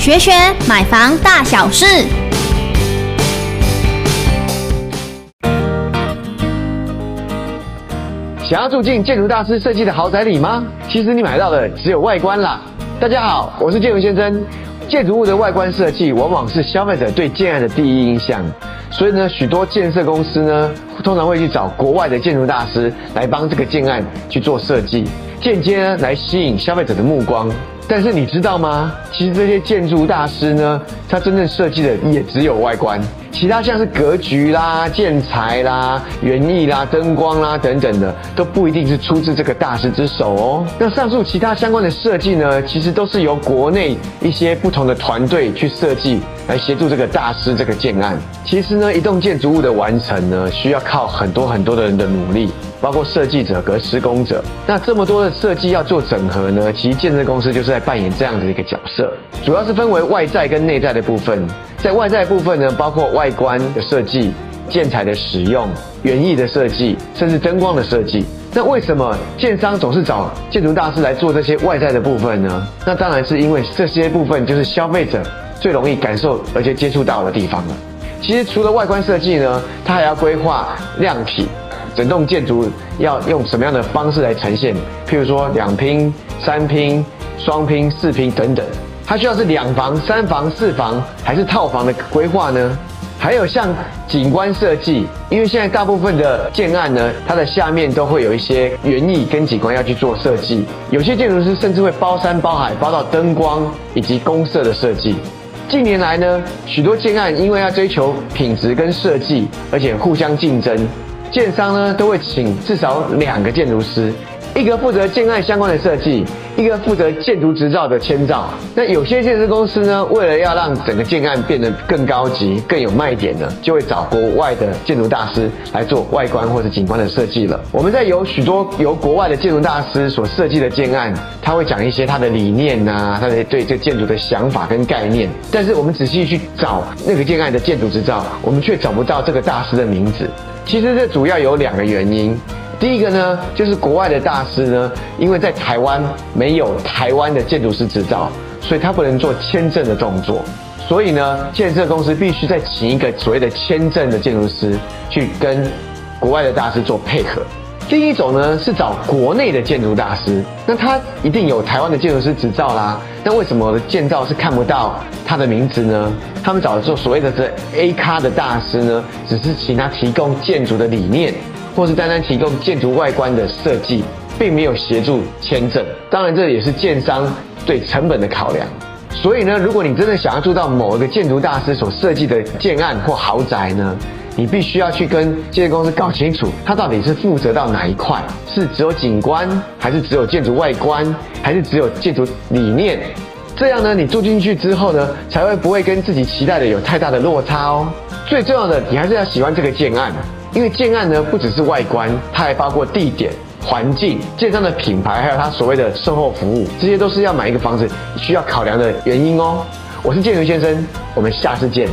学学买房大小事。想要住进建筑大师设计的豪宅里吗？其实你买到的只有外观啦。大家好，我是建文先生。建筑物的外观设计往往是消费者对建案的第一印象，所以呢，许多建设公司呢，通常会去找国外的建筑大师来帮这个建案去做设计，间接呢来吸引消费者的目光。但是你知道吗？其实这些建筑大师呢，他真正设计的也只有外观，其他像是格局啦、建材啦、园艺啦、灯光啦等等的，都不一定是出自这个大师之手哦。那上述其他相关的设计呢，其实都是由国内一些不同的团队去设计，来协助这个大师这个建案。其实呢，一栋建筑物的完成呢，需要靠很多很多的人的努力。包括设计者和施工者，那这么多的设计要做整合呢？其实建设公司就是在扮演这样的一个角色，主要是分为外在跟内在的部分。在外在部分呢，包括外观的设计、建材的使用、园艺的设计，甚至灯光的设计。那为什么建商总是找建筑大师来做这些外在的部分呢？那当然是因为这些部分就是消费者最容易感受而且接触到的地方了。其实除了外观设计呢，它还要规划量体。整栋建筑要用什么样的方式来呈现？譬如说两拼、三拼、双拼、四拼等等，它需要是两房、三房、四房，还是套房的规划呢？还有像景观设计，因为现在大部分的建案呢，它的下面都会有一些园艺跟景观要去做设计，有些建筑师甚至会包山包海，包到灯光以及公社的设计。近年来呢，许多建案因为要追求品质跟设计，而且互相竞争。建商呢都会请至少两个建筑师，一个负责建案相关的设计，一个负责建筑执照的签照。那有些建设公司呢，为了要让整个建案变得更高级、更有卖点呢，就会找国外的建筑大师来做外观或者景观的设计了。我们在有许多由国外的建筑大师所设计的建案，他会讲一些他的理念啊，他的对这建筑的想法跟概念。但是我们仔细去找那个建案的建筑执照，我们却找不到这个大师的名字。其实这主要有两个原因，第一个呢，就是国外的大师呢，因为在台湾没有台湾的建筑师执照，所以他不能做签证的动作，所以呢，建设公司必须再请一个所谓的签证的建筑师去跟国外的大师做配合。第一种呢是找国内的建筑大师，那他一定有台湾的建筑师执照啦。那为什么建造是看不到他的名字呢？他们找的做所谓的这 A 咖的大师呢，只是请他提供建筑的理念，或是单单提供建筑外观的设计，并没有协助签证。当然，这也是建商对成本的考量。所以呢，如果你真的想要住到某一个建筑大师所设计的建案或豪宅呢，你必须要去跟建设公司搞清楚，他到底是负责到哪一块，是只有景观，还是只有建筑外观，还是只有建筑理念？这样呢，你住进去之后呢，才会不会跟自己期待的有太大的落差哦。最重要的，你还是要喜欢这个建案，因为建案呢不只是外观，它还包括地点、环境、建商的品牌，还有它所谓的售后服务，这些都是要买一个房子需要考量的原因哦。我是建筑先生，我们下次见。